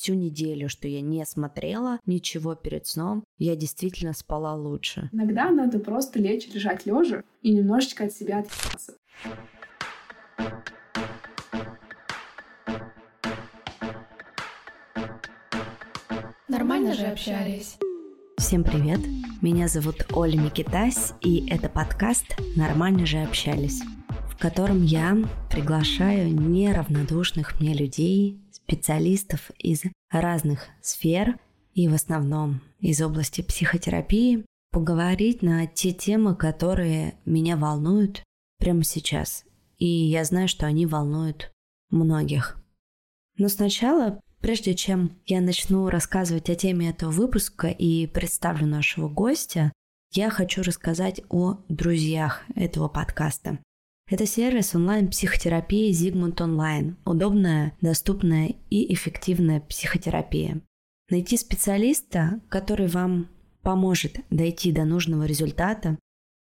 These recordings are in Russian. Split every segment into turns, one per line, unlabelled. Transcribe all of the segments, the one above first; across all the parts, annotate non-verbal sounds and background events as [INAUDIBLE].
всю неделю, что я не смотрела ничего перед сном, я действительно спала лучше.
Иногда надо просто лечь, лежать лежа и немножечко от себя отъебаться.
Нормально же общались.
Всем привет! Меня зовут Оля Микитась, и это подкаст «Нормально же общались», в котором я приглашаю неравнодушных мне людей, специалистов из разных сфер и в основном из области психотерапии, поговорить на те темы, которые меня волнуют прямо сейчас. И я знаю, что они волнуют многих. Но сначала Прежде чем я начну рассказывать о теме этого выпуска и представлю нашего гостя, я хочу рассказать о друзьях этого подкаста. Это сервис онлайн-психотерапии Zigmund Online. Удобная, доступная и эффективная психотерапия. Найти специалиста, который вам поможет дойти до нужного результата,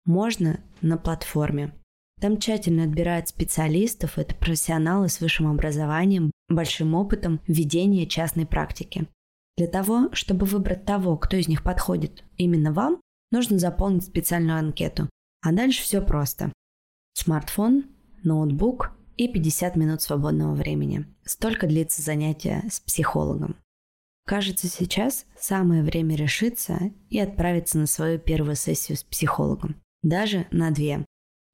можно на платформе. Там тщательно отбирают специалистов, это профессионалы с высшим образованием, большим опытом ведения частной практики. Для того, чтобы выбрать того, кто из них подходит именно вам, нужно заполнить специальную анкету. А дальше все просто. Смартфон, ноутбук и 50 минут свободного времени. Столько длится занятие с психологом. Кажется, сейчас самое время решиться и отправиться на свою первую сессию с психологом. Даже на две.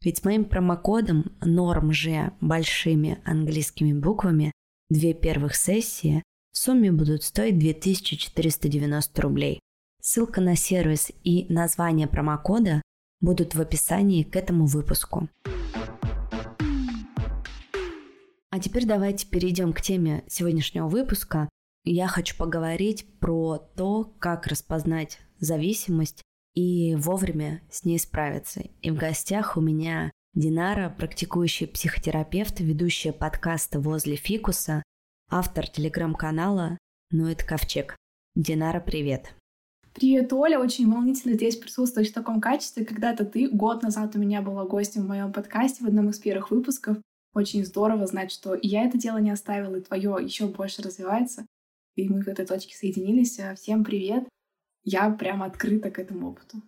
Ведь с моим промокодом норм же большими английскими буквами две первых сессии в сумме будут стоить 2490 рублей. Ссылка на сервис и название промокода будут в описании к этому выпуску. А теперь давайте перейдем к теме сегодняшнего выпуска. Я хочу поговорить про то, как распознать зависимость и вовремя с ней справиться. И в гостях у меня Динара, практикующий психотерапевт, ведущая подкаста «Возле фикуса», автор телеграм-канала «Ну это ковчег». Динара, привет!
Привет, Оля. Очень волнительно здесь присутствовать в таком качестве. Когда-то ты год назад у меня была гостем в моем подкасте в одном из первых выпусков. Очень здорово знать, что и я это дело не оставила, и твое еще больше развивается. И мы в этой точке соединились. Всем привет я прям открыта к этому опыту.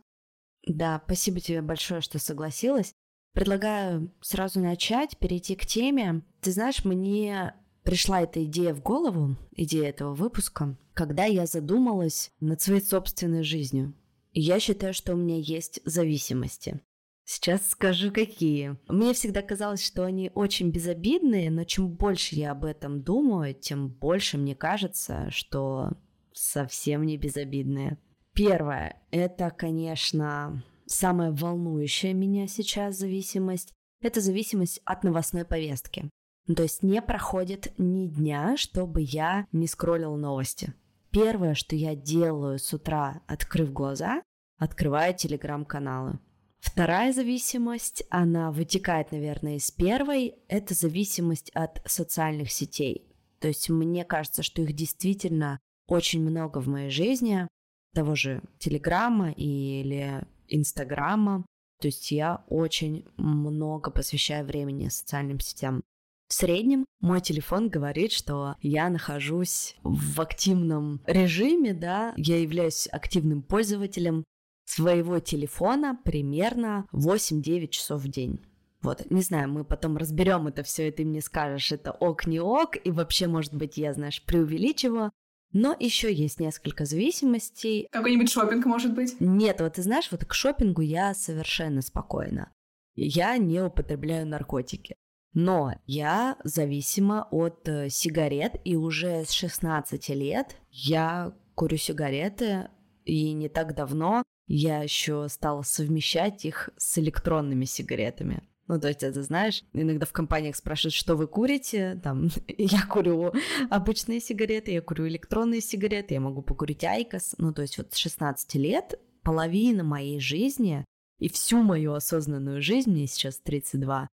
Да, спасибо тебе большое, что согласилась. Предлагаю сразу начать, перейти к теме. Ты знаешь, мне пришла эта идея в голову, идея этого выпуска, когда я задумалась над своей собственной жизнью. И я считаю, что у меня есть зависимости. Сейчас скажу, какие. Мне всегда казалось, что они очень безобидные, но чем больше я об этом думаю, тем больше мне кажется, что совсем не безобидные. Первое, это, конечно, самая волнующая меня сейчас зависимость. Это зависимость от новостной повестки. То есть не проходит ни дня, чтобы я не скроллила новости. Первое, что я делаю с утра, открыв глаза, открываю телеграм-каналы. Вторая зависимость, она вытекает, наверное, из первой, это зависимость от социальных сетей. То есть мне кажется, что их действительно очень много в моей жизни, того же Телеграма или Инстаграма. То есть я очень много посвящаю времени социальным сетям. В среднем мой телефон говорит, что я нахожусь в активном режиме, да, я являюсь активным пользователем своего телефона примерно 8-9 часов в день. Вот, не знаю, мы потом разберем это все, и ты мне скажешь, это ок, не ок, и вообще, может быть, я, знаешь, преувеличиваю, но еще есть несколько зависимостей.
Какой-нибудь шопинг, может быть?
Нет, вот ты знаешь, вот к шопингу я совершенно спокойна. Я не употребляю наркотики. Но я зависима от э, сигарет, и уже с 16 лет я курю сигареты, и не так давно я еще стала совмещать их с электронными сигаретами. Ну, то есть, это знаешь, иногда в компаниях спрашивают, что вы курите, там, [LAUGHS] я курю обычные сигареты, я курю электронные сигареты, я могу покурить IQOS, ну, то есть, вот с 16 лет половина моей жизни и всю мою осознанную жизнь, мне сейчас 32,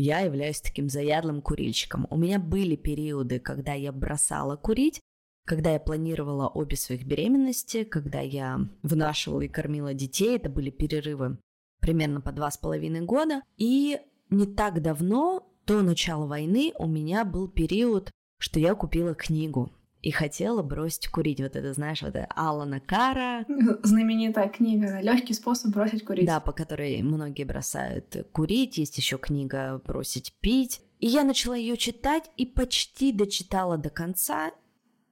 я являюсь таким заядлым курильщиком. У меня были периоды, когда я бросала курить, когда я планировала обе своих беременности, когда я вынашивала и кормила детей, это были перерывы примерно по два с половиной года. И не так давно, до начала войны, у меня был период, что я купила книгу. И хотела бросить курить. Вот это, знаешь, вот это Алана Кара. [LAUGHS]
Знаменитая книга «Легкий способ бросить курить».
Да, по которой многие бросают курить. Есть еще книга «Бросить пить». И я начала ее читать и почти дочитала до конца,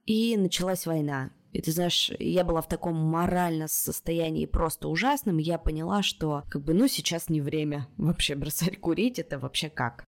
и началась война. И ты знаешь, я была в таком морально состоянии просто ужасном, я поняла, что как бы, ну, сейчас не время [LAUGHS] вообще бросать курить, это вообще как?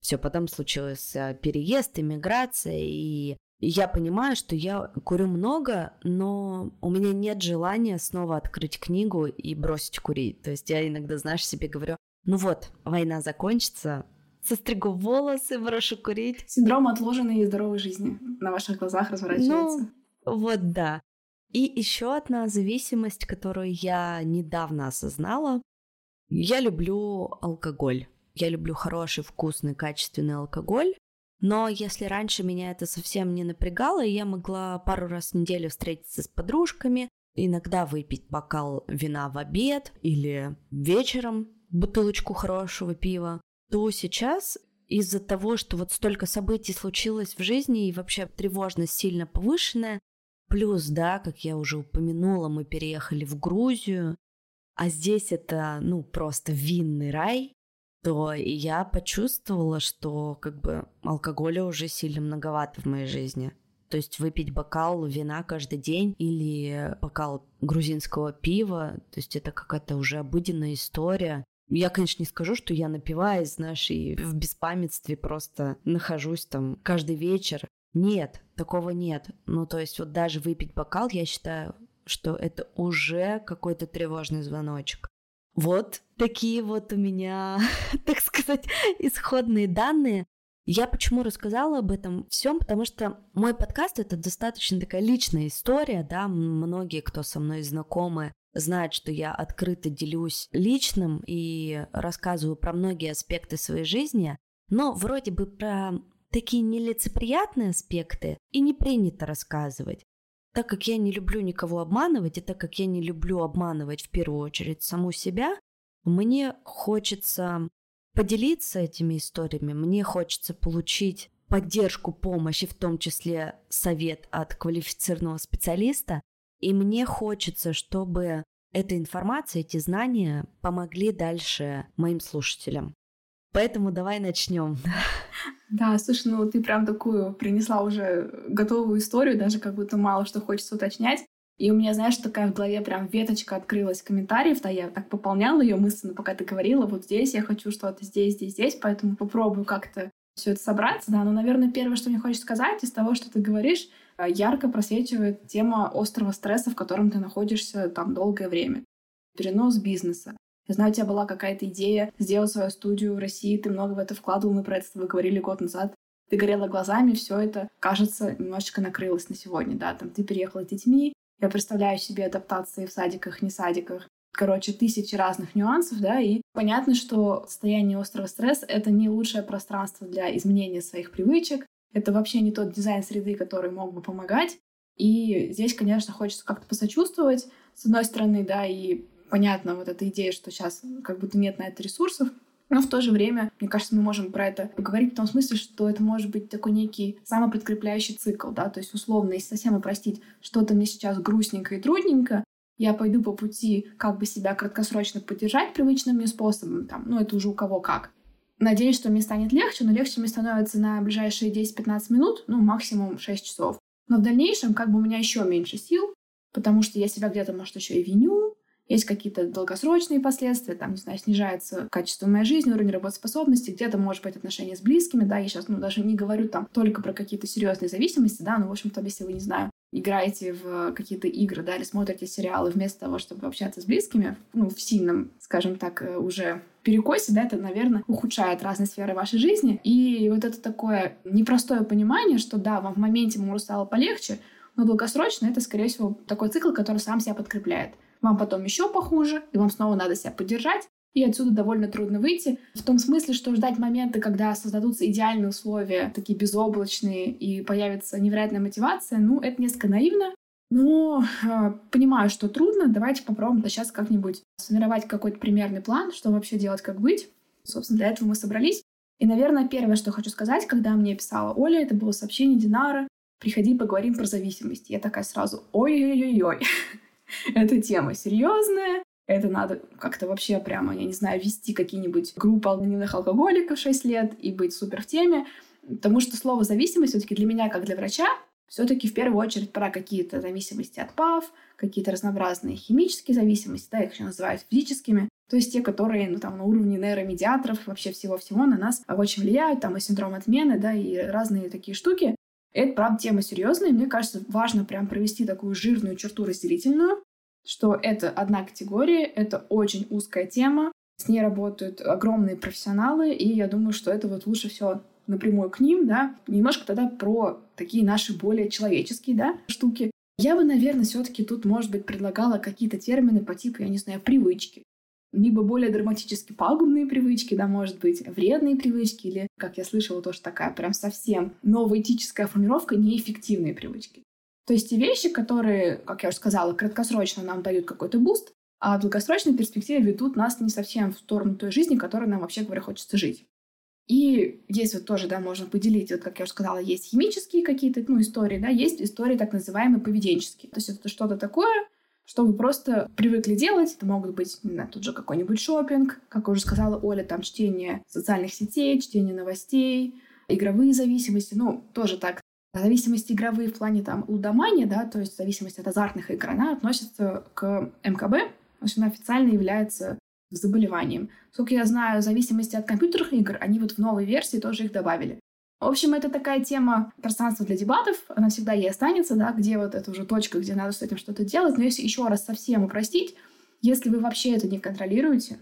Все, потом случилось переезд, иммиграция, и я понимаю, что я курю много, но у меня нет желания снова открыть книгу и бросить курить. То есть я иногда, знаешь, себе говорю, ну вот, война закончится, состригу волосы, брошу курить.
Синдром отложенной и здоровой жизни на ваших глазах разворачивается.
Ну, вот да. И еще одна зависимость, которую я недавно осознала. Я люблю алкоголь. Я люблю хороший, вкусный, качественный алкоголь. Но если раньше меня это совсем не напрягало, я могла пару раз в неделю встретиться с подружками, иногда выпить бокал вина в обед или вечером бутылочку хорошего пива, то сейчас из-за того, что вот столько событий случилось в жизни и вообще тревожность сильно повышенная, плюс, да, как я уже упомянула, мы переехали в Грузию, а здесь это, ну, просто винный рай, то я почувствовала, что как бы алкоголя уже сильно многовато в моей жизни. То есть выпить бокал вина каждый день или бокал грузинского пива, то есть это какая-то уже обыденная история. Я, конечно, не скажу, что я напиваюсь, знаешь, и в беспамятстве просто нахожусь там каждый вечер. Нет, такого нет. Ну, то есть вот даже выпить бокал, я считаю, что это уже какой-то тревожный звоночек. Вот такие вот у меня, [LAUGHS] так сказать, исходные данные. Я почему рассказала об этом всем, потому что мой подкаст это достаточно такая личная история, да, многие, кто со мной знакомы, знает, что я открыто делюсь личным и рассказываю про многие аспекты своей жизни, но вроде бы про такие нелицеприятные аспекты и не принято рассказывать. Так как я не люблю никого обманывать, и так как я не люблю обманывать в первую очередь саму себя, мне хочется поделиться этими историями, мне хочется получить поддержку, помощь и в том числе совет от квалифицированного специалиста, и мне хочется, чтобы эта информация, эти знания помогли дальше моим слушателям. Поэтому давай начнем.
Да, слушай, ну ты прям такую принесла уже готовую историю, даже как будто мало что хочется уточнять. И у меня, знаешь, такая в голове прям веточка открылась комментариев, да, я так пополняла ее мысленно, пока ты говорила, вот здесь я хочу что-то, здесь, здесь, здесь, поэтому попробую как-то все это собраться, да. Но, наверное, первое, что мне хочется сказать из того, что ты говоришь, Э, ярко просвечивает тема острого стресса, в котором ты находишься там долгое время. Перенос бизнеса. Я знаю, у тебя была какая-то идея сделать свою студию в России, ты много в это вкладывал, мы про это с тобой говорили год назад. Ты горела глазами, все это, кажется, немножечко накрылось на сегодня, да, там ты переехала с детьми, я представляю себе адаптации в садиках, не садиках, короче, тысячи разных нюансов, да, и понятно, что состояние острого стресса — это не лучшее пространство для изменения своих привычек, это вообще не тот дизайн среды, который мог бы помогать. И здесь, конечно, хочется как-то посочувствовать, с одной стороны, да, и понятно вот эта идея, что сейчас как будто нет на это ресурсов, но в то же время, мне кажется, мы можем про это поговорить в том смысле, что это может быть такой некий самопредкрепляющий цикл, да, то есть условно, если совсем упростить, что-то мне сейчас грустненько и трудненько, я пойду по пути как бы себя краткосрочно поддержать привычным мне способом, там, ну это уже у кого как. Надеюсь, что мне станет легче, но легче мне становится на ближайшие 10-15 минут, ну, максимум 6 часов. Но в дальнейшем как бы у меня еще меньше сил, потому что я себя где-то, может, еще и виню, есть какие-то долгосрочные последствия, там, не знаю, снижается качество моей жизни, уровень работоспособности, где-то, может быть, отношения с близкими, да, я сейчас, ну, даже не говорю там только про какие-то серьезные зависимости, да, но, в общем-то, если вы, не знаю, играете в какие-то игры, да, или смотрите сериалы вместо того, чтобы общаться с близкими, ну, в сильном, скажем так, э, уже перекосе, да, это, наверное, ухудшает разные сферы вашей жизни. И вот это такое непростое понимание, что да, вам в моменте ему стало полегче, но долгосрочно это, скорее всего, такой цикл, который сам себя подкрепляет. Вам потом еще похуже, и вам снова надо себя поддержать, и отсюда довольно трудно выйти. В том смысле, что ждать момента, когда создадутся идеальные условия, такие безоблачные, и появится невероятная мотивация, ну, это несколько наивно. Но э, понимаю, что трудно. Давайте попробуем сейчас как-нибудь сформировать какой-то примерный план, что вообще делать, как быть. Собственно, для этого мы собрались. И, наверное, первое, что хочу сказать, когда мне писала Оля, это было сообщение Динара. приходи, поговорим про зависимость. Я такая сразу, ой-ой-ой-ой, [LAUGHS] эта тема серьезная, это надо как-то вообще прямо, я не знаю, вести какие-нибудь группы анонимных алкоголиков 6 лет и быть супер в теме. Потому что слово зависимость все-таки для меня, как для врача, все-таки в первую очередь про какие-то зависимости от ПАВ, какие-то разнообразные химические зависимости, да, их еще называют физическими, то есть те, которые ну, там, на уровне нейромедиаторов, вообще всего-всего на нас очень влияют, там и синдром отмены, да, и разные такие штуки. Это, правда, тема серьезная, мне кажется, важно прям провести такую жирную черту разделительную, что это одна категория, это очень узкая тема, с ней работают огромные профессионалы, и я думаю, что это вот лучше все напрямую к ним, да, немножко тогда про такие наши более человеческие, да, штуки. Я бы, наверное, все-таки тут, может быть, предлагала какие-то термины по типу, я не знаю, привычки. Либо более драматически пагубные привычки, да, может быть, вредные привычки, или, как я слышала, тоже такая прям совсем новая этическая формировка, неэффективные привычки. То есть те вещи, которые, как я уже сказала, краткосрочно нам дают какой-то boost, а в долгосрочной перспективе ведут нас не совсем в сторону той жизни, которой нам вообще, говоря, хочется жить. И есть вот тоже, да, можно поделить, вот как я уже сказала, есть химические какие-то, ну, истории, да, есть истории так называемые поведенческие. То есть это что-то такое, что вы просто привыкли делать. Это могут быть, не знаю, тут же какой-нибудь шопинг, как уже сказала Оля, там чтение социальных сетей, чтение новостей, игровые зависимости, ну, тоже так. Зависимости игровые в плане там лудомания, да, то есть зависимость от азартных игр, она относится к МКБ, то есть она официально является заболеванием. Сколько я знаю, зависимости от компьютерных игр, они вот в новой версии тоже их добавили. В общем, это такая тема пространства для дебатов, она всегда и останется, да, где вот это уже точка, где надо с этим что-то делать. Но если еще раз совсем упростить, если вы вообще это не контролируете,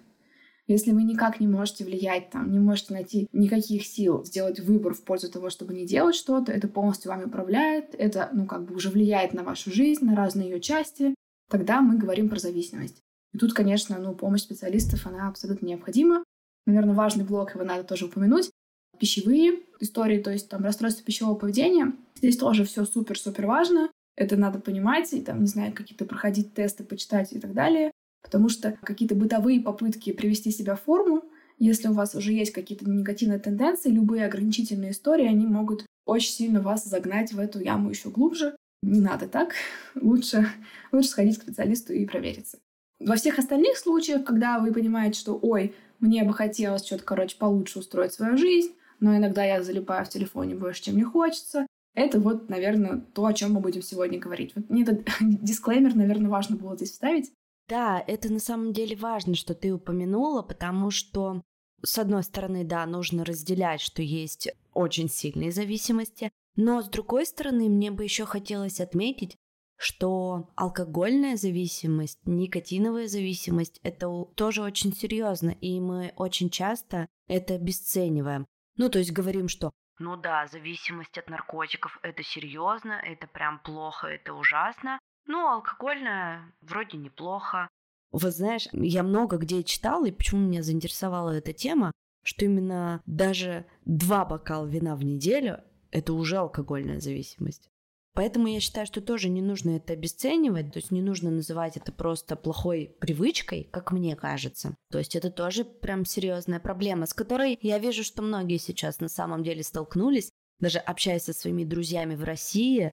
если вы никак не можете влиять, там, не можете найти никаких сил сделать выбор в пользу того, чтобы не делать что-то, это полностью вами управляет, это, ну, как бы уже влияет на вашу жизнь, на разные ее части, тогда мы говорим про зависимость. И тут, конечно, ну, помощь специалистов, она абсолютно необходима. Наверное, важный блок, его надо тоже упомянуть. Пищевые истории, то есть там расстройство пищевого поведения. Здесь тоже все супер-супер важно. Это надо понимать, и там, не знаю, какие-то проходить тесты, почитать и так далее. Потому что какие-то бытовые попытки привести себя в форму, если у вас уже есть какие-то негативные тенденции, любые ограничительные истории, они могут очень сильно вас загнать в эту яму еще глубже. Не надо так. [LAUGHS] Лучше, лучше сходить к специалисту и провериться. Во всех остальных случаях, когда вы понимаете, что «Ой, мне бы хотелось что-то, короче, получше устроить свою жизнь», но иногда я залипаю в телефоне больше, чем мне хочется, это вот, наверное, то, о чем мы будем сегодня говорить. Вот мне этот [LAUGHS] дисклеймер, наверное, важно было здесь вставить.
Да, это на самом деле важно, что ты упомянула, потому что, с одной стороны, да, нужно разделять, что есть очень сильные зависимости, но с другой стороны, мне бы еще хотелось отметить, что алкогольная зависимость, никотиновая зависимость – это тоже очень серьезно, и мы очень часто это обесцениваем. Ну, то есть говорим, что ну да, зависимость от наркотиков – это серьезно, это прям плохо, это ужасно. Ну, алкогольная вроде неплохо. Вот знаешь, я много где читала, и почему меня заинтересовала эта тема, что именно даже два бокала вина в неделю – это уже алкогольная зависимость. Поэтому я считаю, что тоже не нужно это обесценивать, то есть не нужно называть это просто плохой привычкой, как мне кажется. То есть это тоже прям серьезная проблема, с которой я вижу, что многие сейчас на самом деле столкнулись, даже общаясь со своими друзьями в России,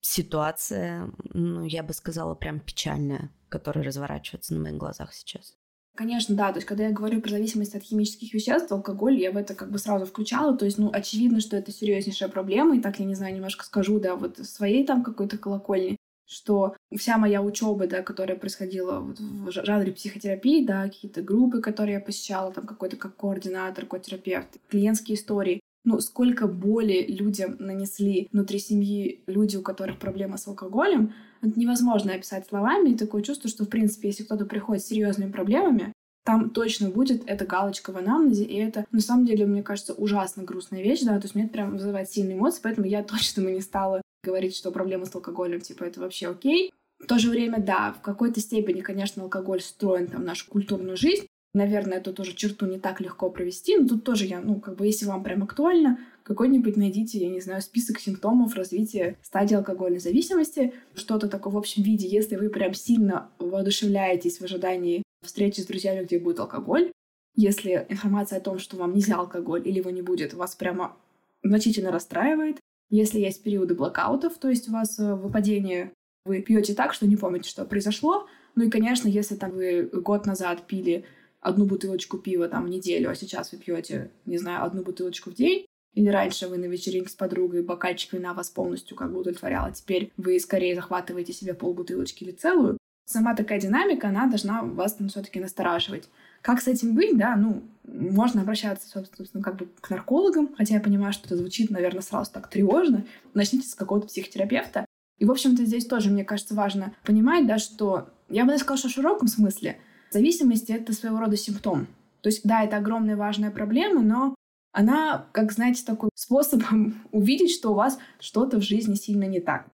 ситуация, ну, я бы сказала, прям печальная, которая разворачивается на моих глазах сейчас.
Конечно, да. То есть, когда я говорю про зависимость от химических веществ, алкоголь, я в это как бы сразу включала. То есть, ну, очевидно, что это серьезнейшая проблема. И так, я не знаю, немножко скажу, да, вот своей там какой-то колокольни, что вся моя учеба, да, которая происходила вот в жанре психотерапии, да, какие-то группы, которые я посещала, там какой-то как координатор, котерапевт, клиентские истории, ну, сколько боли людям нанесли внутри семьи люди, у которых проблема с алкоголем, это невозможно описать словами. И такое чувство, что, в принципе, если кто-то приходит с серьезными проблемами, там точно будет эта галочка в анамнезе, и это, на самом деле, мне кажется, ужасно грустная вещь, да, то есть мне это прям вызывает сильные эмоции, поэтому я [LAUGHS] точно бы не стала говорить, что проблема с алкоголем, типа, это вообще окей. В то же время, да, в какой-то степени, конечно, алкоголь встроен там в нашу культурную жизнь, Наверное, эту тоже черту не так легко провести, но тут тоже я, ну, как бы, если вам прям актуально, какой-нибудь найдите, я не знаю, список симптомов развития стадии алкогольной зависимости, что-то такое в общем виде, если вы прям сильно воодушевляетесь в ожидании встречи с друзьями, где будет алкоголь, если информация о том, что вам нельзя алкоголь или его не будет, вас прямо значительно расстраивает, Если есть периоды блокаутов, то есть у вас э, выпадение, вы пьете так, что не помните, что произошло. Ну и, конечно, если там вы год назад пили одну бутылочку пива там в неделю, а сейчас вы пьете, не знаю, одну бутылочку в день, или раньше вы на вечеринке с подругой бокальчик вина вас полностью как бы удовлетворял, а теперь вы скорее захватываете себе полбутылочки или целую, сама такая динамика, она должна вас там все-таки настораживать. Как с этим быть, да, ну, можно обращаться, собственно, как бы к наркологам, хотя я понимаю, что это звучит, наверное, сразу так тревожно. Начните с какого-то психотерапевта. И, в общем-то, здесь тоже, мне кажется, важно понимать, да, что я бы даже сказала, что в широком смысле зависимость — это своего рода симптом. То есть, да, это огромная важная проблема, но она, как знаете, такой способом [LAUGHS] увидеть, что у вас что-то в жизни сильно не так.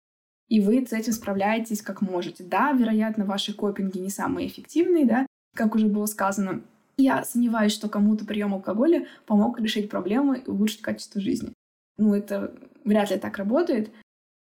И вы с этим справляетесь как можете. Да, вероятно, ваши копинги не самые эффективные, да, как уже было сказано. Я сомневаюсь, что кому-то прием алкоголя помог решить проблемы и улучшить качество жизни. Ну, это вряд ли так работает.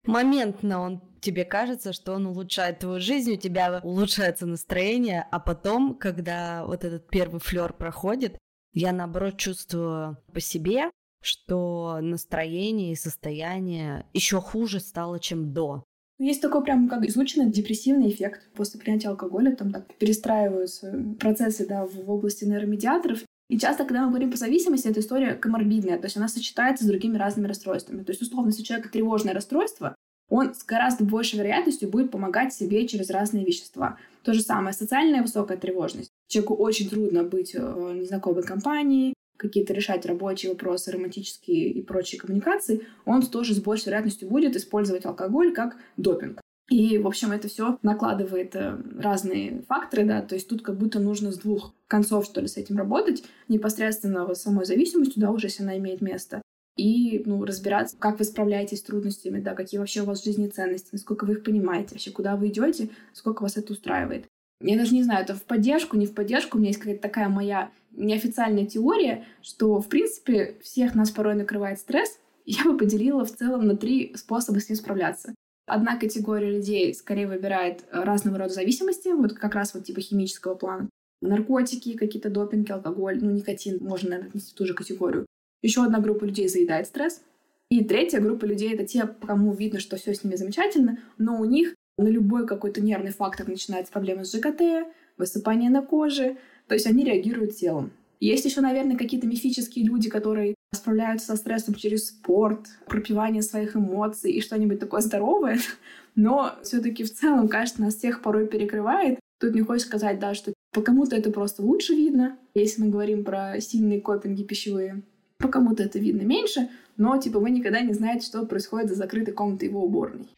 Моментно он тебе кажется, что он улучшает твою жизнь, у тебя улучшается настроение, а потом, когда вот этот первый флер проходит, я наоборот чувствую по себе, что настроение и состояние еще хуже стало, чем до.
Есть такой прям как изученный депрессивный эффект. После принятия алкоголя там так перестраиваются процессы да, в области нейромедиаторов. И часто, когда мы говорим по зависимости, эта история коморбидная, то есть она сочетается с другими разными расстройствами. То есть, условно, если у человека тревожное расстройство, он с гораздо большей вероятностью будет помогать себе через разные вещества. То же самое, социальная высокая тревожность. Человеку очень трудно быть в незнакомой компании, какие-то решать рабочие вопросы, романтические и прочие коммуникации, он тоже с большей вероятностью будет использовать алкоголь как допинг. И, в общем, это все накладывает э, разные факторы, да, то есть тут как будто нужно с двух концов, что ли, с этим работать, непосредственно с самой зависимостью, да, уже если она имеет место, и, ну, разбираться, как вы справляетесь с трудностями, да, какие вообще у вас в жизни ценности, насколько вы их понимаете, вообще куда вы идете, сколько вас это устраивает. Я даже не знаю, это в поддержку, не в поддержку. У меня есть какая-то такая моя неофициальная теория, что, в принципе, всех нас порой накрывает стресс. Я бы поделила в целом на три способа с ним справляться. Одна категория людей скорее выбирает разного рода зависимости, вот как раз вот типа химического плана. Наркотики, какие-то допинги, алкоголь, ну, никотин, можно, наверное, отнести в ту же категорию. Еще одна группа людей заедает стресс. И третья группа людей — это те, кому видно, что все с ними замечательно, но у них на любой какой-то нервный фактор начинается проблема с ЖКТ, высыпание на коже, то есть они реагируют телом. Есть еще, наверное, какие-то мифические люди, которые справляются со стрессом через спорт, пропивание своих эмоций и что-нибудь такое здоровое. [LAUGHS] Но все-таки в целом, кажется, нас всех порой перекрывает. Тут не хочешь сказать, да, что по кому-то это просто лучше видно, если мы говорим про сильные копинги пищевые. По кому-то это видно меньше, но типа вы никогда не знаете, что происходит за закрытой комнатой его уборной.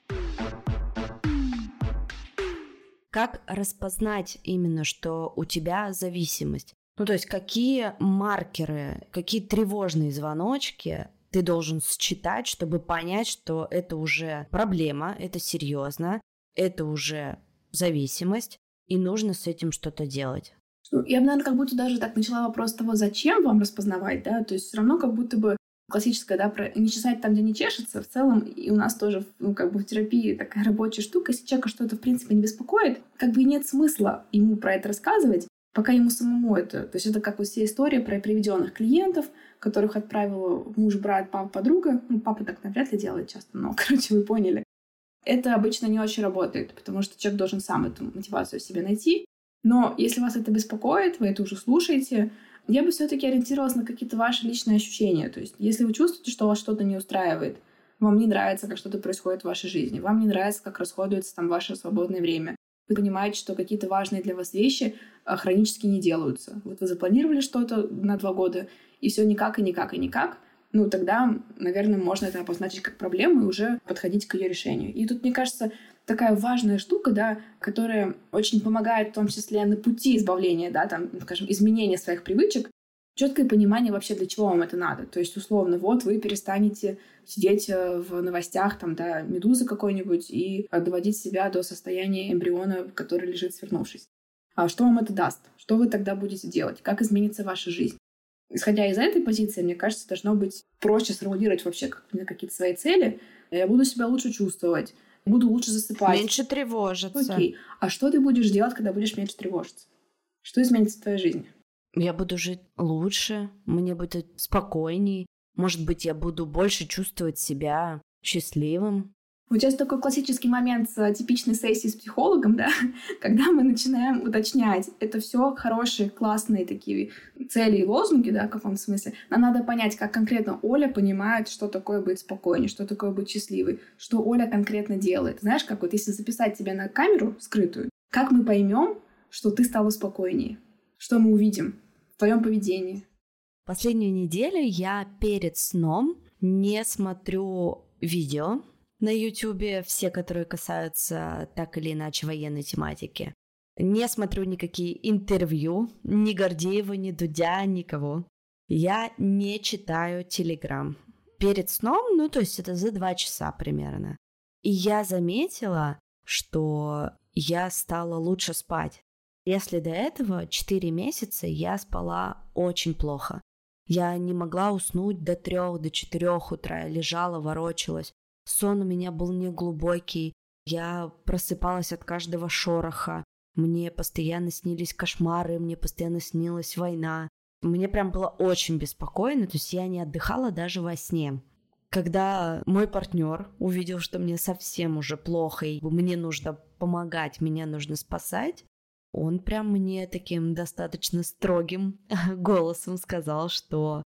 Как распознать именно, что у тебя зависимость? Ну, то есть какие маркеры, какие тревожные звоночки ты должен считать, чтобы понять, что это уже проблема, это серьезно, это уже зависимость, и нужно с этим что-то делать.
Ну, я бы, наверное, как будто даже так начала вопрос того, зачем вам распознавать, да, то есть все равно как будто бы классическая, да, про не чесать там, где не чешется, в целом, и у нас тоже, ну, как бы в терапии такая рабочая штука, если человека что-то, в принципе, не беспокоит, как бы и нет смысла ему про это рассказывать, пока ему самому это... То есть это как вот все истории про приведенных клиентов, которых отправил муж, брат, папа, подруга. Ну, папа так навряд ли делает часто, но, [LAUGHS] короче, вы поняли. Это обычно не очень работает, потому что человек должен сам эту мотивацию себе найти. Но если вас это беспокоит, вы это уже слушаете, я бы все-таки ориентировалась на какие-то ваши личные ощущения. То есть, если вы чувствуете, что вас что-то не устраивает, вам не нравится, как что-то происходит в вашей жизни, вам не нравится, как расходуется там ваше свободное время, вы понимаете, что какие-то важные для вас вещи а, хронически не делаются. Вот вы запланировали что-то на два года, и все никак и никак и никак, ну, тогда, наверное, можно это обозначить как проблему и уже подходить к ее решению. И тут, мне кажется, такая важная штука, да, которая очень помогает в том числе на пути избавления, да, там, скажем, изменения своих привычек, четкое понимание вообще, для чего вам это надо. То есть, условно, вот вы перестанете сидеть э, в новостях, там, да, медузы какой-нибудь и доводить себя до состояния эмбриона, который лежит свернувшись. А что вам это даст? Что вы тогда будете делать? Как изменится ваша жизнь? Исходя из этой позиции, мне кажется, должно быть проще сформулировать вообще какие-то свои цели. Я буду себя лучше чувствовать буду лучше засыпать.
Меньше тревожиться.
Окей. А что ты будешь делать, когда будешь меньше тревожиться? Что изменится в твоей жизни?
Я буду жить лучше, мне будет спокойней. Может быть, я буду больше чувствовать себя счастливым.
Вот сейчас такой классический момент с типичной сессии с психологом, да, [LAUGHS] когда мы начинаем уточнять, это все хорошие, классные такие цели и лозунги, да, в каком смысле. Нам надо понять, как конкретно Оля понимает, что такое быть спокойней, что такое быть счастливой, что Оля конкретно делает. Знаешь, как вот если записать тебя на камеру скрытую, как мы поймем, что ты стала спокойнее? Что мы увидим в твоем поведении?
Последнюю неделю я перед сном не смотрю видео на YouTube, все, которые касаются так или иначе военной тематики. Не смотрю никакие интервью, ни Гордеева, ни Дудя, никого. Я не читаю Телеграм. Перед сном, ну то есть это за два часа примерно. И я заметила, что я стала лучше спать. Если до этого 4 месяца я спала очень плохо. Я не могла уснуть до трех, до четырех утра. Я лежала, ворочалась. Сон у меня был неглубокий. Я просыпалась от каждого шороха. Мне постоянно снились кошмары, мне постоянно снилась война. Мне прям было очень беспокойно, то есть я не отдыхала даже во сне. Когда мой партнер увидел, что мне совсем уже плохо, и мне нужно помогать, меня нужно спасать, он прям мне таким достаточно строгим [LAUGHS] голосом сказал, что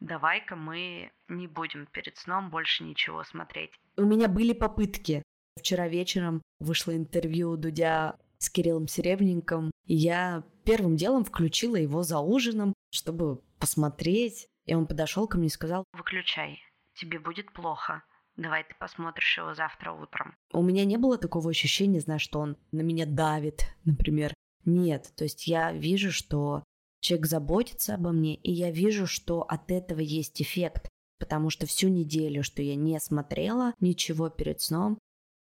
давай-ка мы не будем перед сном больше ничего смотреть. У меня были попытки. Вчера вечером вышло интервью Дудя с Кириллом Серебренником, я первым делом включила его за ужином, чтобы посмотреть. И он подошел ко мне и сказал, выключай, тебе будет плохо. Давай ты посмотришь его завтра утром. У меня не было такого ощущения, знаешь, что он на меня давит, [LAUGHS] например. Нет, то есть я вижу, что человек заботится обо мне, и я вижу, что от этого есть эффект, потому что всю неделю, что я не смотрела ничего перед сном,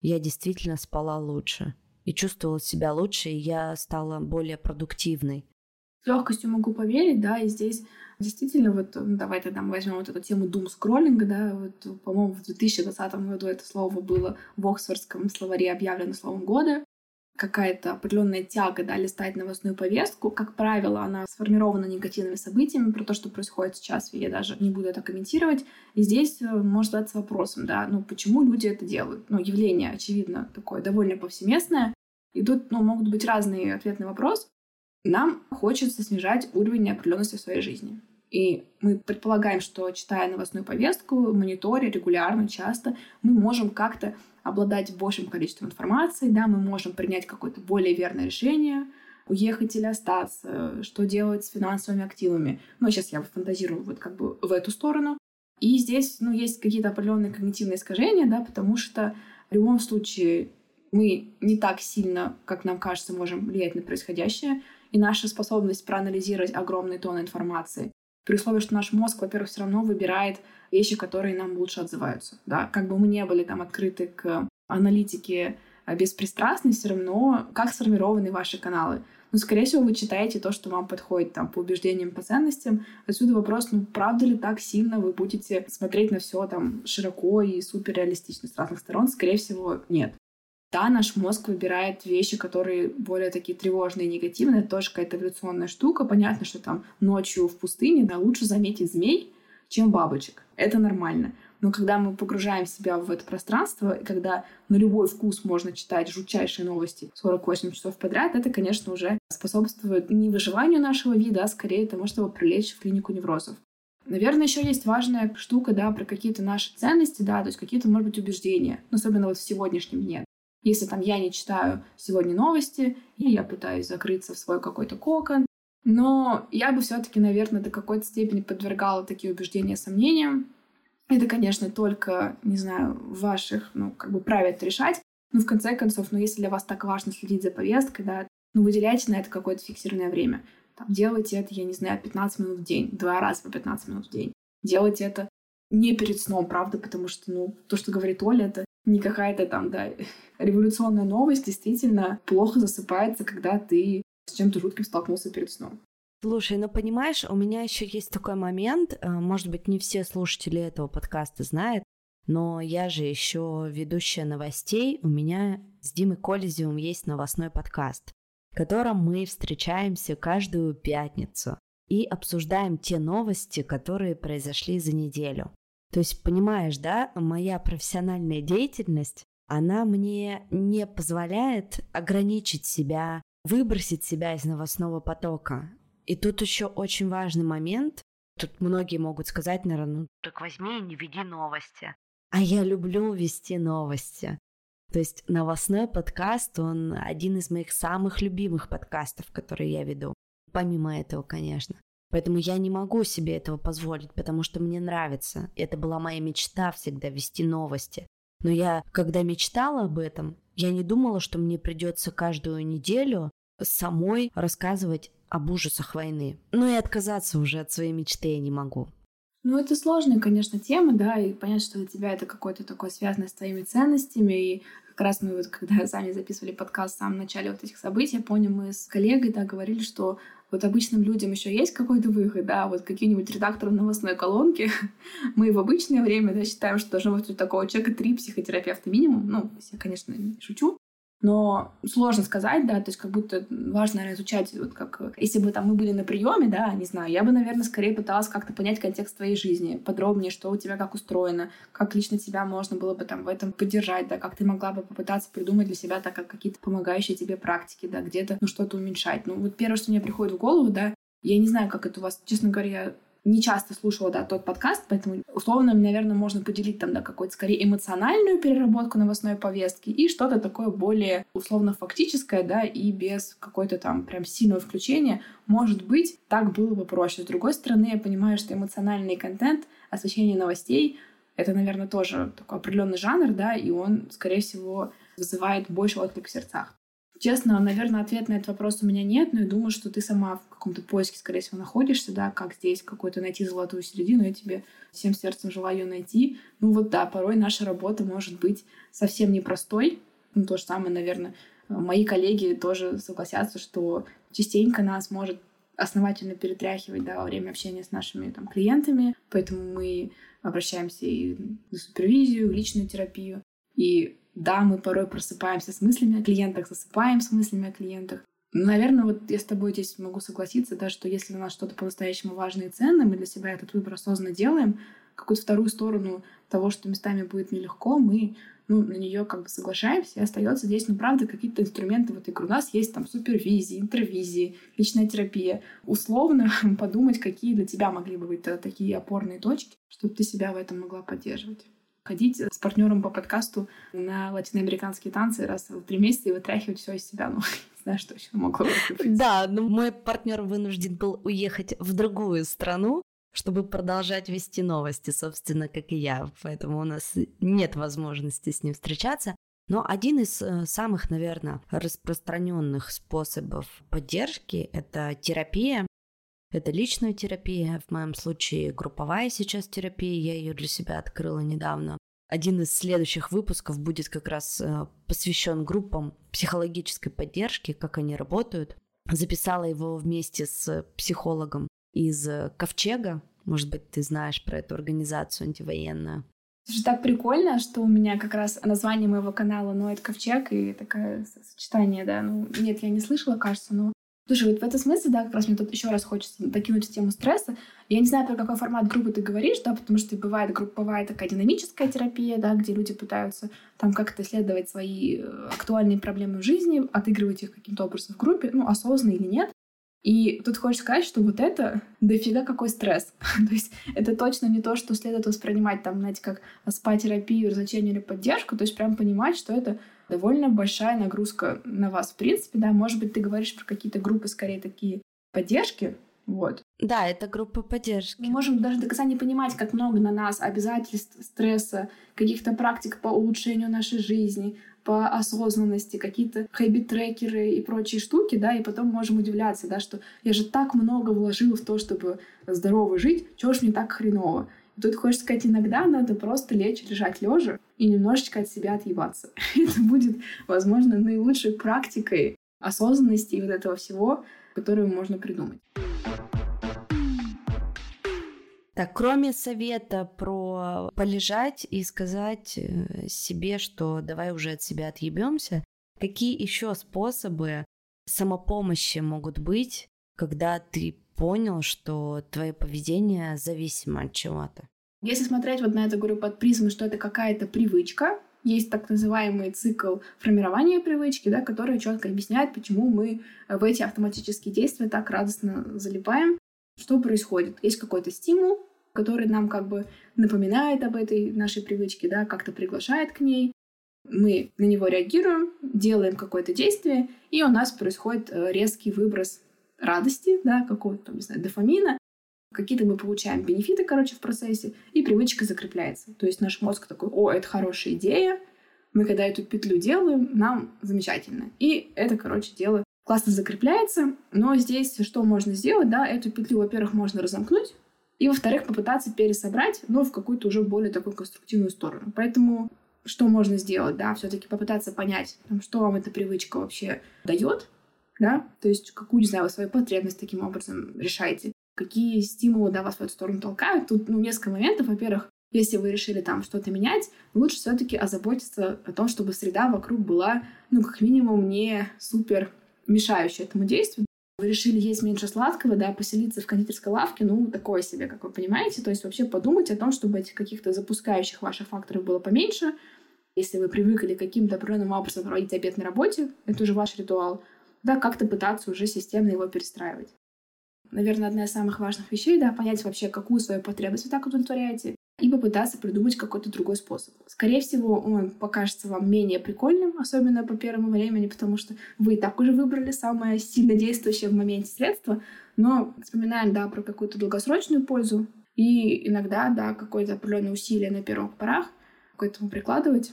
я действительно спала лучше и чувствовала себя лучше, и я стала более продуктивной.
С легкостью могу поверить, да, и здесь действительно вот, ну, давай тогда мы возьмем вот эту тему дум-скроллинга, да, вот, по-моему, в 2020 году это слово было в Оксфордском словаре объявлено словом года, какая-то определенная тяга да, листать новостную повестку. Как правило, она сформирована негативными событиями про то, что происходит сейчас, я даже не буду это комментировать. И здесь э, может задаться вопросом, да, ну почему люди это делают? Ну, явление, очевидно, такое довольно повсеместное. И тут ну, могут быть разные ответы на вопрос. Нам хочется снижать уровень неопределенности в своей жизни. И мы предполагаем, что читая новостную повестку, мониторя регулярно, часто, мы можем как-то обладать большим количеством информации, да, мы можем принять какое-то более верное решение, уехать или остаться, что делать с финансовыми активами. Ну, сейчас я фантазирую вот как бы в эту сторону. И здесь, ну, есть какие-то определенные когнитивные искажения, да, потому что в любом случае мы не так сильно, как нам кажется, можем влиять на происходящее, и наша способность проанализировать огромный тон информации, при условии, что наш мозг, во-первых, все равно выбирает вещи, которые нам лучше отзываются. Да? Как бы мы не были там открыты к аналитике а, беспристрастной, все равно как сформированы ваши каналы. Ну, скорее всего, вы читаете то, что вам подходит там, по убеждениям, по ценностям. Отсюда вопрос, ну, правда ли так сильно вы будете смотреть на все там широко и супер реалистично с разных сторон? Скорее всего, нет. Да, наш мозг выбирает вещи, которые более такие тревожные и негативные. Это тоже какая-то эволюционная штука. Понятно, что там ночью в пустыне да, лучше заметить змей, чем бабочек. Это нормально. Но когда мы погружаем себя в это пространство, и когда на любой вкус можно читать жутчайшие новости 48 часов подряд, это, конечно, уже способствует не выживанию нашего вида, а скорее тому, чтобы прилечь в клинику неврозов. Наверное, еще есть важная штука, да, про какие-то наши ценности, да, то есть какие-то, может быть, убеждения, ну, особенно вот в сегодняшнем дне. Если там я не читаю сегодня новости, и я пытаюсь закрыться в свой какой-то кокон, но я бы все-таки, наверное, до какой-то степени подвергала такие убеждения сомнениям. Это, конечно, только, не знаю, ваших, ну, как бы праве это решать. Но в конце концов, ну, если для вас так важно следить за повесткой, да, ну, выделяйте на это какое-то фиксированное время. Там, делайте это, я не знаю, 15 минут в день, два раза по 15 минут в день. Делайте это не перед сном, правда, потому что, ну, то, что говорит Оля, это не какая-то там, да, революционная новость, действительно плохо засыпается, когда ты с чем-то жутким столкнулся перед сном.
Слушай, ну понимаешь, у меня еще есть такой момент, э, может быть, не все слушатели этого подкаста знают, но я же еще ведущая новостей, у меня с Димой Колезиум есть новостной подкаст, в котором мы встречаемся каждую пятницу и обсуждаем те новости, которые произошли за неделю. То есть, понимаешь, да, моя профессиональная деятельность, она мне не позволяет ограничить себя, выбросить себя из новостного потока. И тут еще очень важный момент. Тут многие могут сказать, наверное, ну так возьми и не веди новости. А я люблю вести новости. То есть новостной подкаст, он один из моих самых любимых подкастов, которые я веду. Помимо этого, конечно. Поэтому я не могу себе этого позволить, потому что мне нравится. Это была моя мечта всегда вести новости. Но я, когда мечтала об этом, я не думала, что мне придется каждую неделю самой рассказывать об ужасах войны. Ну и отказаться уже от своей мечты я не могу.
Ну, это сложная, конечно, тема, да, и понять, что для тебя это какое-то такое связанное с твоими ценностями, и как раз мы вот, когда [LAUGHS] сами записывали подкаст в самом начале вот этих событий, я помню, мы с коллегой, да, говорили, что вот обычным людям еще есть какой-то выход, да, вот какие-нибудь редакторы новостной колонки. [LAUGHS] Мы в обычное время, да, считаем, что должно быть у такого человека три психотерапевта минимум. Ну, я, конечно, шучу. Но сложно сказать, да, то есть как будто важно, наверное, изучать, вот как, если бы там мы были на приеме, да, не знаю, я бы, наверное, скорее пыталась как-то понять контекст твоей жизни, подробнее, что у тебя как устроено, как лично тебя можно было бы там в этом поддержать, да, как ты могла бы попытаться придумать для себя так как какие-то помогающие тебе практики, да, где-то, ну, что-то уменьшать. Ну, вот первое, что мне приходит в голову, да, я не знаю, как это у вас, честно говоря, не часто слушала, да, тот подкаст, поэтому условно, наверное, можно поделить там, да, какую-то скорее эмоциональную переработку новостной повестки и что-то такое более условно фактическое, да, и без какой-то там прям сильного включения. Может быть, так было бы проще. С другой стороны, я понимаю, что эмоциональный контент, освещение новостей, это, наверное, тоже такой определенный жанр, да, и он, скорее всего, вызывает больше отклик в сердцах. Честно, наверное, ответ на этот вопрос у меня нет, но я думаю, что ты сама в каком-то поиске, скорее всего, находишься, да, как здесь какой-то найти золотую середину, я тебе всем сердцем желаю найти. Ну вот да, порой наша работа может быть совсем непростой. Ну, то же самое, наверное, мои коллеги тоже согласятся, что частенько нас может основательно перетряхивать да, во время общения с нашими там, клиентами, поэтому мы обращаемся и на супервизию, личную терапию. И да, мы порой просыпаемся с мыслями о клиентах, засыпаем с мыслями о клиентах. Но, наверное, вот я с тобой здесь могу согласиться, да, что если у нас что-то по-настоящему важное и ценное, мы для себя этот выбор осознанно делаем, какую-то вторую сторону того, что местами будет нелегко, мы ну, на нее как бы соглашаемся, и остается здесь, ну, правда, какие-то инструменты в этой игры. У нас есть там супервизии, интервизии, личная терапия. Условно [LAUGHS] подумать, какие для тебя могли бы быть такие опорные точки, чтобы ты себя в этом могла поддерживать ходить с партнером по подкасту на латиноамериканские танцы раз в три месяца и вытряхивать все из себя. Ну, [LAUGHS] не знаю, что еще могло
быть. Да, но ну, мой партнер вынужден был уехать в другую страну, чтобы продолжать вести новости, собственно, как и я. Поэтому у нас нет возможности с ним встречаться. Но один из э, самых, наверное, распространенных способов поддержки – это терапия. Это личная терапия, в моем случае групповая сейчас терапия, я ее для себя открыла недавно. Один из следующих выпусков будет как раз э, посвящен группам психологической поддержки, как они работают. Записала его вместе с психологом из Ковчега. Может быть, ты знаешь про эту организацию антивоенную.
Слушай, так прикольно, что у меня как раз название моего канала «Ноет ковчег» и такое сочетание, да. Ну, нет, я не слышала, кажется, но Слушай, вот в этом смысле, да, как раз мне тут еще раз хочется докинуть тему стресса. Я не знаю, про какой формат группы ты говоришь, да, потому что бывает групповая такая динамическая терапия, да, где люди пытаются там как-то исследовать свои э, актуальные проблемы в жизни, отыгрывать их каким-то образом в группе, ну, осознанно или нет. И тут хочется сказать, что вот это дофига какой стресс. [LAUGHS] то есть это точно не то, что следует воспринимать там, знаете, как спа-терапию, развлечение или поддержку. То есть прям понимать, что это довольно большая нагрузка на вас, в принципе, да. Может быть, ты говоришь про какие-то группы, скорее, такие поддержки, вот.
Да, это группа поддержки.
Мы можем даже до конца не понимать, как много на нас обязательств, стресса, каких-то практик по улучшению нашей жизни, по осознанности, какие-то хэббит-трекеры и прочие штуки, да, и потом можем удивляться, да, что я же так много вложил в то, чтобы здорово жить, чего ж мне так хреново? Тут хочется сказать, иногда надо просто лечь, лежать лежа и немножечко от себя отъебаться. [LAUGHS] Это будет, возможно, наилучшей практикой осознанности и вот этого всего, которую можно придумать.
Так, кроме совета про полежать и сказать э, себе, что давай уже от себя отъебемся, какие еще способы самопомощи могут быть, когда ты понял, что твое поведение зависимо от чего-то?
Если смотреть вот на это, говорю, под призмой, что это какая-то привычка, есть так называемый цикл формирования привычки, да, который четко объясняет, почему мы в эти автоматические действия так радостно залипаем. Что происходит? Есть какой-то стимул, который нам как бы напоминает об этой нашей привычке, да, как-то приглашает к ней. Мы на него реагируем, делаем какое-то действие, и у нас происходит э, резкий выброс радости, да, какого-то, не знаю, дофамина, какие-то мы получаем бенефиты, короче, в процессе, и привычка закрепляется. То есть наш мозг такой, о, это хорошая идея, мы когда эту петлю делаем, нам замечательно. И это, короче, дело классно закрепляется, но здесь что можно сделать, да, эту петлю, во-первых, можно разомкнуть, и, во-вторых, попытаться пересобрать, но в какую-то уже более такую конструктивную сторону. Поэтому что можно сделать, да, все-таки попытаться понять, там, что вам эта привычка вообще дает, да, то есть какую, не знаю, свою потребность таким образом решаете какие стимулы да, вас в эту сторону толкают. Тут ну, несколько моментов. Во-первых, если вы решили там что-то менять, лучше все-таки озаботиться о том, чтобы среда вокруг была, ну, как минимум, не супер мешающая этому действию. Вы решили есть меньше сладкого, да, поселиться в кондитерской лавке, ну, такое себе, как вы понимаете. То есть вообще подумать о том, чтобы этих каких-то запускающих ваших факторов было поменьше. Если вы привыкли каким-то определенным образом проводить обед на работе, это уже ваш ритуал, да, как-то пытаться уже системно его перестраивать наверное, одна из самых важных вещей, да, понять вообще, какую свою потребность вы так удовлетворяете, и попытаться придумать какой-то другой способ. Скорее всего, он покажется вам менее прикольным, особенно по первому времени, потому что вы и так уже выбрали самое сильно действующее в моменте средство, но вспоминаем, да, про какую-то долгосрочную пользу, и иногда, да, какое-то определенное усилие на первых порах к этому прикладывать.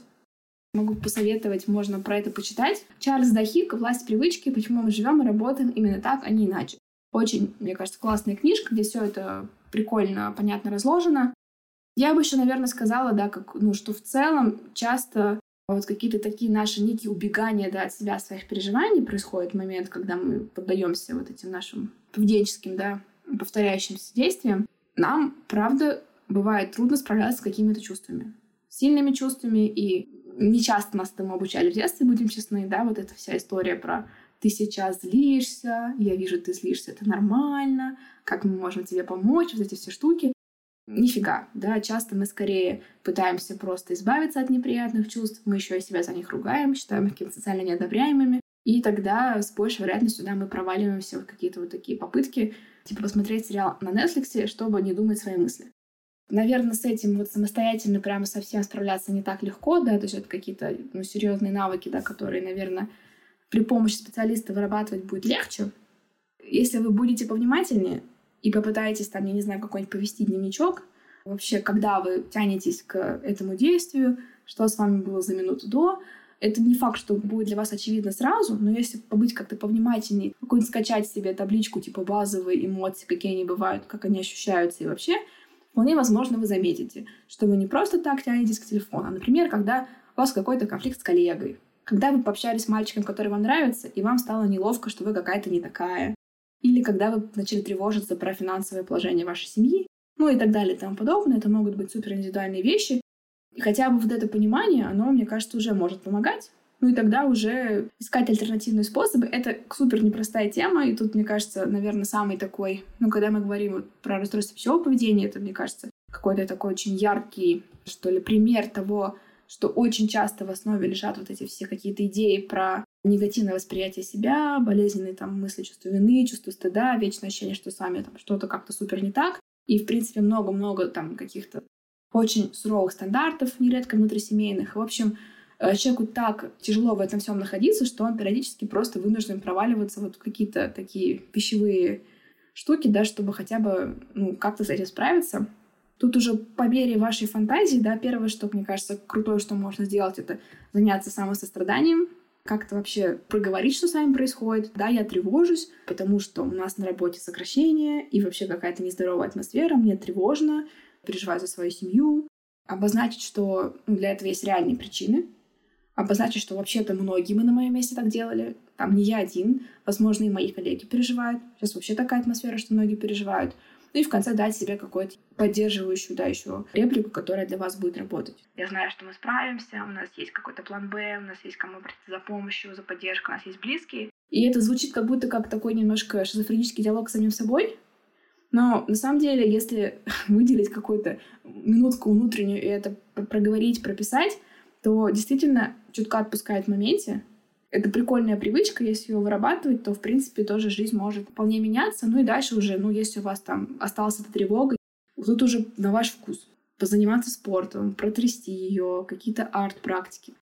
Могу посоветовать, можно про это почитать. Чарльз Дахик «Власть привычки. Почему мы живем и работаем именно так, а не иначе». Очень, мне кажется, классная книжка, где все это прикольно, понятно разложено. Я бы еще, наверное, сказала, да, как, ну, что в целом часто вот какие-то такие наши некие убегания да, от себя, своих переживаний происходит момент, когда мы поддаемся вот этим нашим поведенческим, да, повторяющимся действиям. Нам, правда, бывает трудно справляться с какими-то чувствами. Сильными чувствами, и не часто нас этому обучали в детстве, будем честны, да, вот эта вся история про ты сейчас злишься, я вижу, ты злишься, это нормально, как мы можем тебе помочь, вот эти все штуки. Нифига, да, часто мы скорее пытаемся просто избавиться от неприятных чувств, мы еще и себя за них ругаем, считаем их какими-то социально неодобряемыми, и тогда с большей вероятностью, да, мы проваливаемся в какие-то вот такие попытки, типа посмотреть сериал на Netflix, чтобы не думать свои мысли. Наверное, с этим вот самостоятельно прямо совсем справляться не так легко, да, то есть это какие-то ну, серьезные навыки, да, которые, наверное, при помощи специалиста вырабатывать будет легче, если вы будете повнимательнее и попытаетесь там, я не знаю, какой-нибудь повести дневничок, вообще, когда вы тянетесь к этому действию, что с вами было за минуту до, это не факт, что будет для вас очевидно сразу, но если побыть как-то повнимательнее, какую-нибудь скачать себе табличку типа базовые эмоции, какие они бывают, как они ощущаются и вообще, вполне возможно вы заметите, что вы не просто так тянетесь к телефону, а, например, когда у вас какой-то конфликт с коллегой, когда вы пообщались с мальчиком, который вам нравится, и вам стало неловко, что вы какая-то не такая. Или когда вы начали тревожиться про финансовое положение вашей семьи, ну и так далее и тому подобное. Это могут быть супер индивидуальные вещи. И хотя бы вот это понимание, оно, мне кажется, уже может помогать. Ну и тогда уже искать альтернативные способы. Это супер непростая тема, и тут, мне кажется, наверное, самый такой, ну, когда мы говорим вот про расстройство пищевого поведения, это, мне кажется, какой-то такой очень яркий, что ли, пример того, что очень часто в основе лежат вот эти все какие-то идеи про негативное восприятие себя, болезненные там мысли, чувство вины, чувство стыда, вечное ощущение, что с вами там что-то как-то супер не так. И, в принципе, много-много там каких-то очень суровых стандартов, нередко внутрисемейных. В общем, человеку так тяжело в этом всем находиться, что он периодически просто вынужден проваливаться вот в какие-то такие пищевые штуки, да, чтобы хотя бы ну, как-то с этим справиться. Тут уже по мере вашей фантазии, да, первое, что, мне кажется, крутое, что можно сделать, это заняться самосостраданием, как-то вообще проговорить, что с вами происходит. Да, я тревожусь, потому что у нас на работе сокращение и вообще какая-то нездоровая атмосфера, мне тревожно, переживаю за свою семью. Обозначить, что ну, для этого есть реальные причины. Обозначить, что вообще-то многие мы на моем месте так делали. Там не я один, возможно, и мои коллеги переживают. Сейчас вообще такая атмосфера, что многие переживают. Ну и в конце дать себе какую-то поддерживающую, да, еще реплику, которая для вас будет работать. Я знаю, что мы справимся, у нас есть какой-то план Б, у нас есть кому обратиться за помощью, за поддержкой, у нас есть близкие. И это звучит как будто как такой немножко шизофренический диалог с самим собой, Но на самом деле, если [LAUGHS] выделить какую-то минутку внутреннюю и это проговорить, прописать, то действительно чутка отпускает в моменте. Это прикольная привычка, если ее вырабатывать, то, в принципе, тоже жизнь может вполне меняться. Ну и дальше уже, ну, если у вас там осталась эта тревога, тут уже на ваш вкус. Позаниматься спортом, протрясти ее, какие-то арт-практики.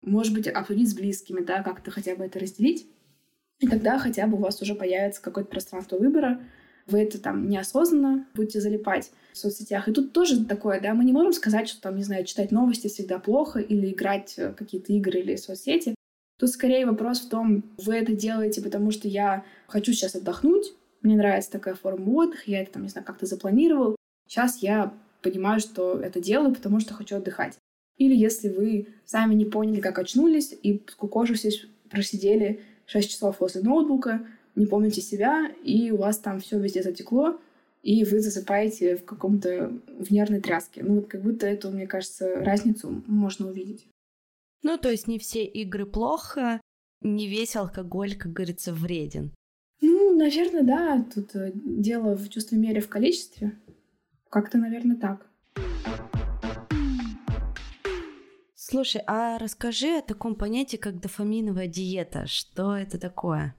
Может быть, обсудить с близкими, да, как-то хотя бы это разделить. И тогда хотя бы у вас уже появится какое-то пространство выбора, вы это там неосознанно будете залипать в соцсетях. И тут тоже такое, да, мы не можем сказать, что там, не знаю, читать новости всегда плохо или играть какие-то игры или соцсети. Тут скорее вопрос в том, вы это делаете, потому что я хочу сейчас отдохнуть, мне нравится такая форма отдыха, я это там, не знаю, как-то запланировал. Сейчас я понимаю, что это делаю, потому что хочу отдыхать. Или если вы сами не поняли, как очнулись и скукожившись просидели 6 часов возле ноутбука, не помните себя, и у вас там все везде затекло, и вы засыпаете в каком-то в нервной тряске. Ну вот как будто эту, мне кажется, разницу можно увидеть.
Ну, то есть не все игры плохо, не весь алкоголь, как говорится, вреден.
Ну, наверное, да. Тут э, дело в чувстве мере в количестве. Как-то, наверное, так.
Слушай, а расскажи о таком понятии, как дофаминовая диета. Что это такое?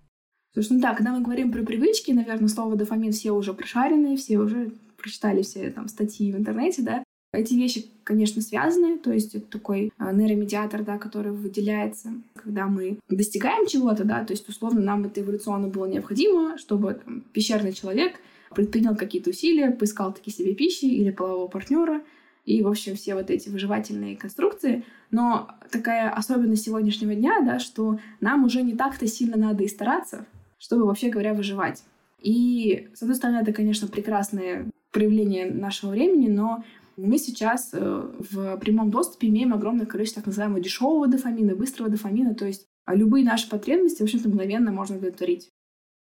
Слушай, ну да, когда мы говорим про привычки, наверное, слово дофамин все уже прошаренные, все уже прочитали все там статьи в интернете, да. Эти вещи, конечно, связаны, то есть это такой а, нейромедиатор, да, который выделяется, когда мы достигаем чего-то, да, то есть, условно, нам это эволюционно было необходимо, чтобы там, пещерный человек предпринял какие-то усилия, поискал таки себе пищи или полового партнера, и, в общем, все вот эти выживательные конструкции. Но такая особенность сегодняшнего дня, да, что нам уже не так-то сильно надо и стараться, чтобы, вообще говоря, выживать. И, с одной стороны, это, конечно, прекрасное проявление нашего времени, но мы сейчас э, в прямом доступе имеем огромное количество так называемого дешевого дофамина, быстрого дофамина, то есть а любые наши потребности, в общем-то, мгновенно можно удовлетворить.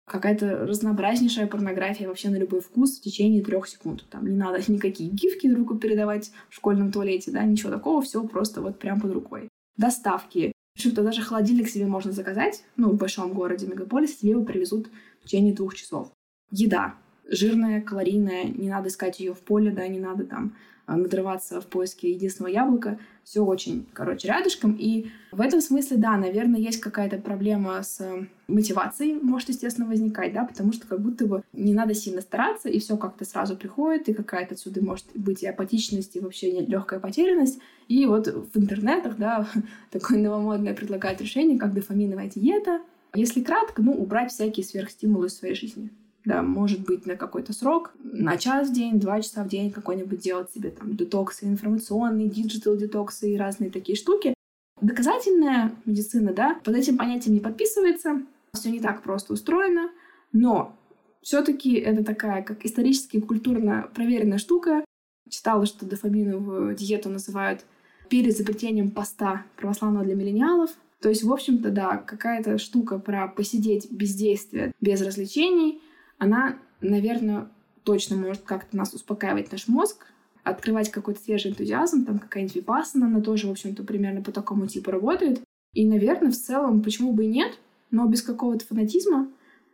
Какая-то разнообразнейшая порнография вообще на любой вкус в течение трех секунд. Там не надо [LAUGHS] никакие гифки другу передавать в школьном туалете, да, ничего такого, все просто вот прям под рукой. Доставки, в общем-то, даже холодильник себе можно заказать, ну, в большом городе, мегаполисе, тебе его привезут в течение двух часов. Еда. Жирная, калорийная, не надо искать ее в поле, да, не надо там надрываться в поиске единственного яблока. Все очень, короче, рядышком. И в этом смысле, да, наверное, есть какая-то проблема с э, мотивацией, может, естественно, возникать, да, потому что как будто бы не надо сильно стараться, и все как-то сразу приходит, и какая-то отсюда может быть и апатичность, и вообще легкая потерянность. И вот в интернетах, да, [LAUGHS] такое новомодное предлагает решение, как дофаминовая диета. Если кратко, ну, убрать всякие сверхстимулы из своей жизни да, может быть, на какой-то срок, на час в день, два часа в день какой-нибудь делать себе там детоксы информационные, digital детоксы и разные такие штуки. Доказательная медицина, да, под этим понятием не подписывается, все не так просто устроено, но все-таки это такая, как исторически культурно проверенная штука. Читала, что дофаминовую диету называют перед изобретением поста православного для миллениалов. То есть, в общем-то, да, какая-то штука про посидеть без действия, без развлечений — она, наверное, точно может как-то нас успокаивать наш мозг, открывать какой-то свежий энтузиазм, там какая-нибудь випасана, она тоже, в общем-то, примерно по такому типу работает. И, наверное, в целом, почему бы и нет, но без какого-то фанатизма.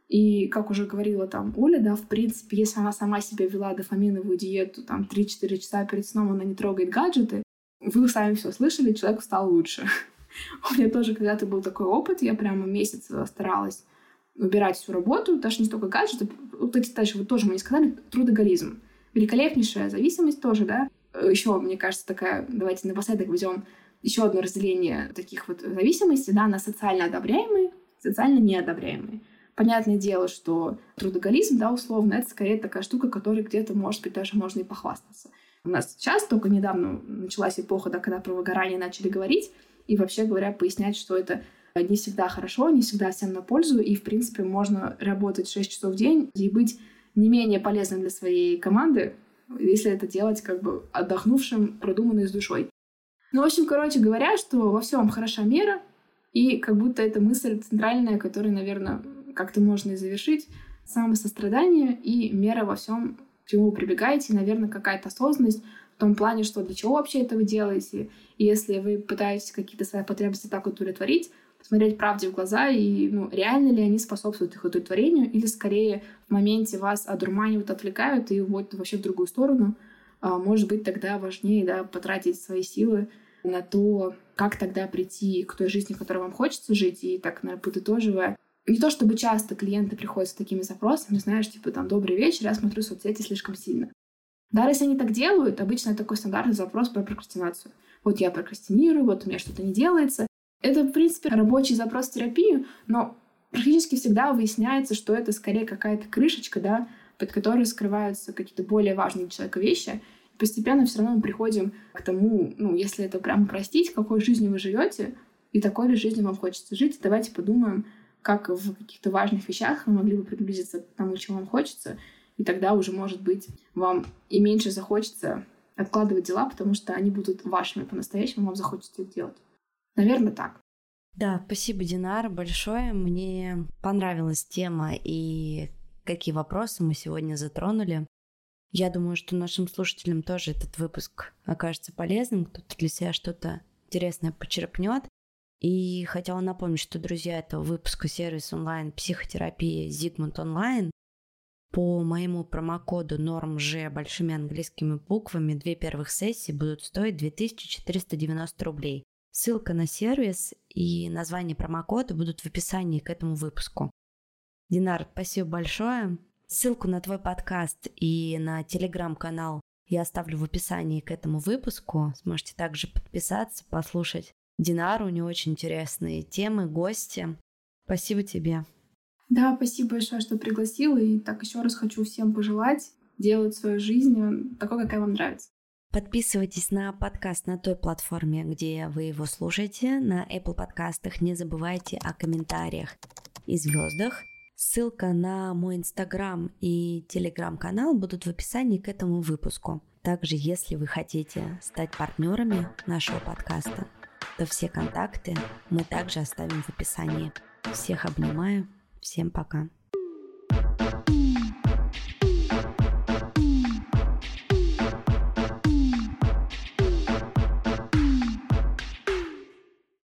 И, как уже говорила там Оля, да, в принципе, если она сама себе вела дофаминовую диету, там, 3-4 часа перед сном она не трогает гаджеты, вы сами все слышали, человеку стал лучше. [LAUGHS] У меня тоже когда-то был такой опыт, я прямо месяц старалась убирать всю работу, даже не столько гаджеты. Вот, кстати, вот тоже мы не сказали, трудоголизм. Великолепнейшая зависимость тоже, да. Еще, мне кажется, такая, давайте напоследок возьмем еще одно разделение таких вот зависимостей, да, на социально одобряемые, социально неодобряемые. Понятное дело, что трудоголизм, да, условно, это скорее такая штука, которой где-то, может быть, даже можно и похвастаться. У нас сейчас только недавно началась эпоха, да, когда про выгорание начали говорить, и вообще говоря, пояснять, что это не всегда хорошо, не всегда всем на пользу, и, в принципе, можно работать 6 часов в день и быть не менее полезным для своей команды, если это делать как бы отдохнувшим, продуманной с душой. Ну, в общем, короче говоря, что во всем хороша мера, и как будто эта мысль центральная, которую, наверное, как-то можно и завершить, самосострадание и мера во всем, к чему вы прибегаете, и, наверное, какая-то осознанность в том плане, что для чего вообще это вы делаете. И если вы пытаетесь какие-то свои потребности так удовлетворить, смотреть правде в глаза и ну, реально ли они способствуют их удовлетворению или скорее в моменте вас одурманивают, отвлекают и уводят вообще в другую сторону. А, может быть, тогда важнее да, потратить свои силы на то, как тогда прийти к той жизни, в которой вам хочется жить, и так, наверное, подытоживая, не то чтобы часто клиенты приходят с такими запросами, знаешь, типа там «Добрый вечер, я смотрю соцсети слишком сильно». Даже если они так делают, обычно это такой стандартный запрос про прокрастинацию. Вот я прокрастинирую, вот у меня что-то не делается. Это, в принципе, рабочий запрос в терапию, но практически всегда выясняется, что это скорее какая-то крышечка, да, под которой скрываются какие-то более важные для человека вещи. И постепенно все равно мы приходим к тому, ну, если это прямо простить, какой жизнью вы живете, и такой ли жизнью вам хочется жить. Давайте подумаем, как в каких-то важных вещах вы могли бы приблизиться к тому, чего вам хочется, и тогда уже, может быть, вам и меньше захочется откладывать дела, потому что они будут вашими по-настоящему, вам захочется их делать. Наверное, так.
Да, спасибо, Динар, большое. Мне понравилась тема и какие вопросы мы сегодня затронули. Я думаю, что нашим слушателям тоже этот выпуск окажется полезным, кто-то для себя что-то интересное почерпнет. И хотела напомнить, что, друзья, этого выпуска сервис онлайн психотерапии Зигмунд онлайн по моему промокоду NORMG большими английскими буквами две первых сессии будут стоить 2490 рублей. Ссылка на сервис и название промокода будут в описании к этому выпуску. Динар, спасибо большое. Ссылку на твой подкаст и на телеграм-канал я оставлю в описании к этому выпуску. Сможете также подписаться, послушать Динару, у нее очень интересные темы, гости. Спасибо тебе.
Да, спасибо большое, что пригласила. И так еще раз хочу всем пожелать делать свою жизнь такой, какая вам нравится.
Подписывайтесь на подкаст на той платформе, где вы его слушаете. На Apple подкастах не забывайте о комментариях и звездах. Ссылка на мой инстаграм и телеграм-канал будут в описании к этому выпуску. Также, если вы хотите стать партнерами нашего подкаста, то все контакты мы также оставим в описании. Всех обнимаю. Всем пока.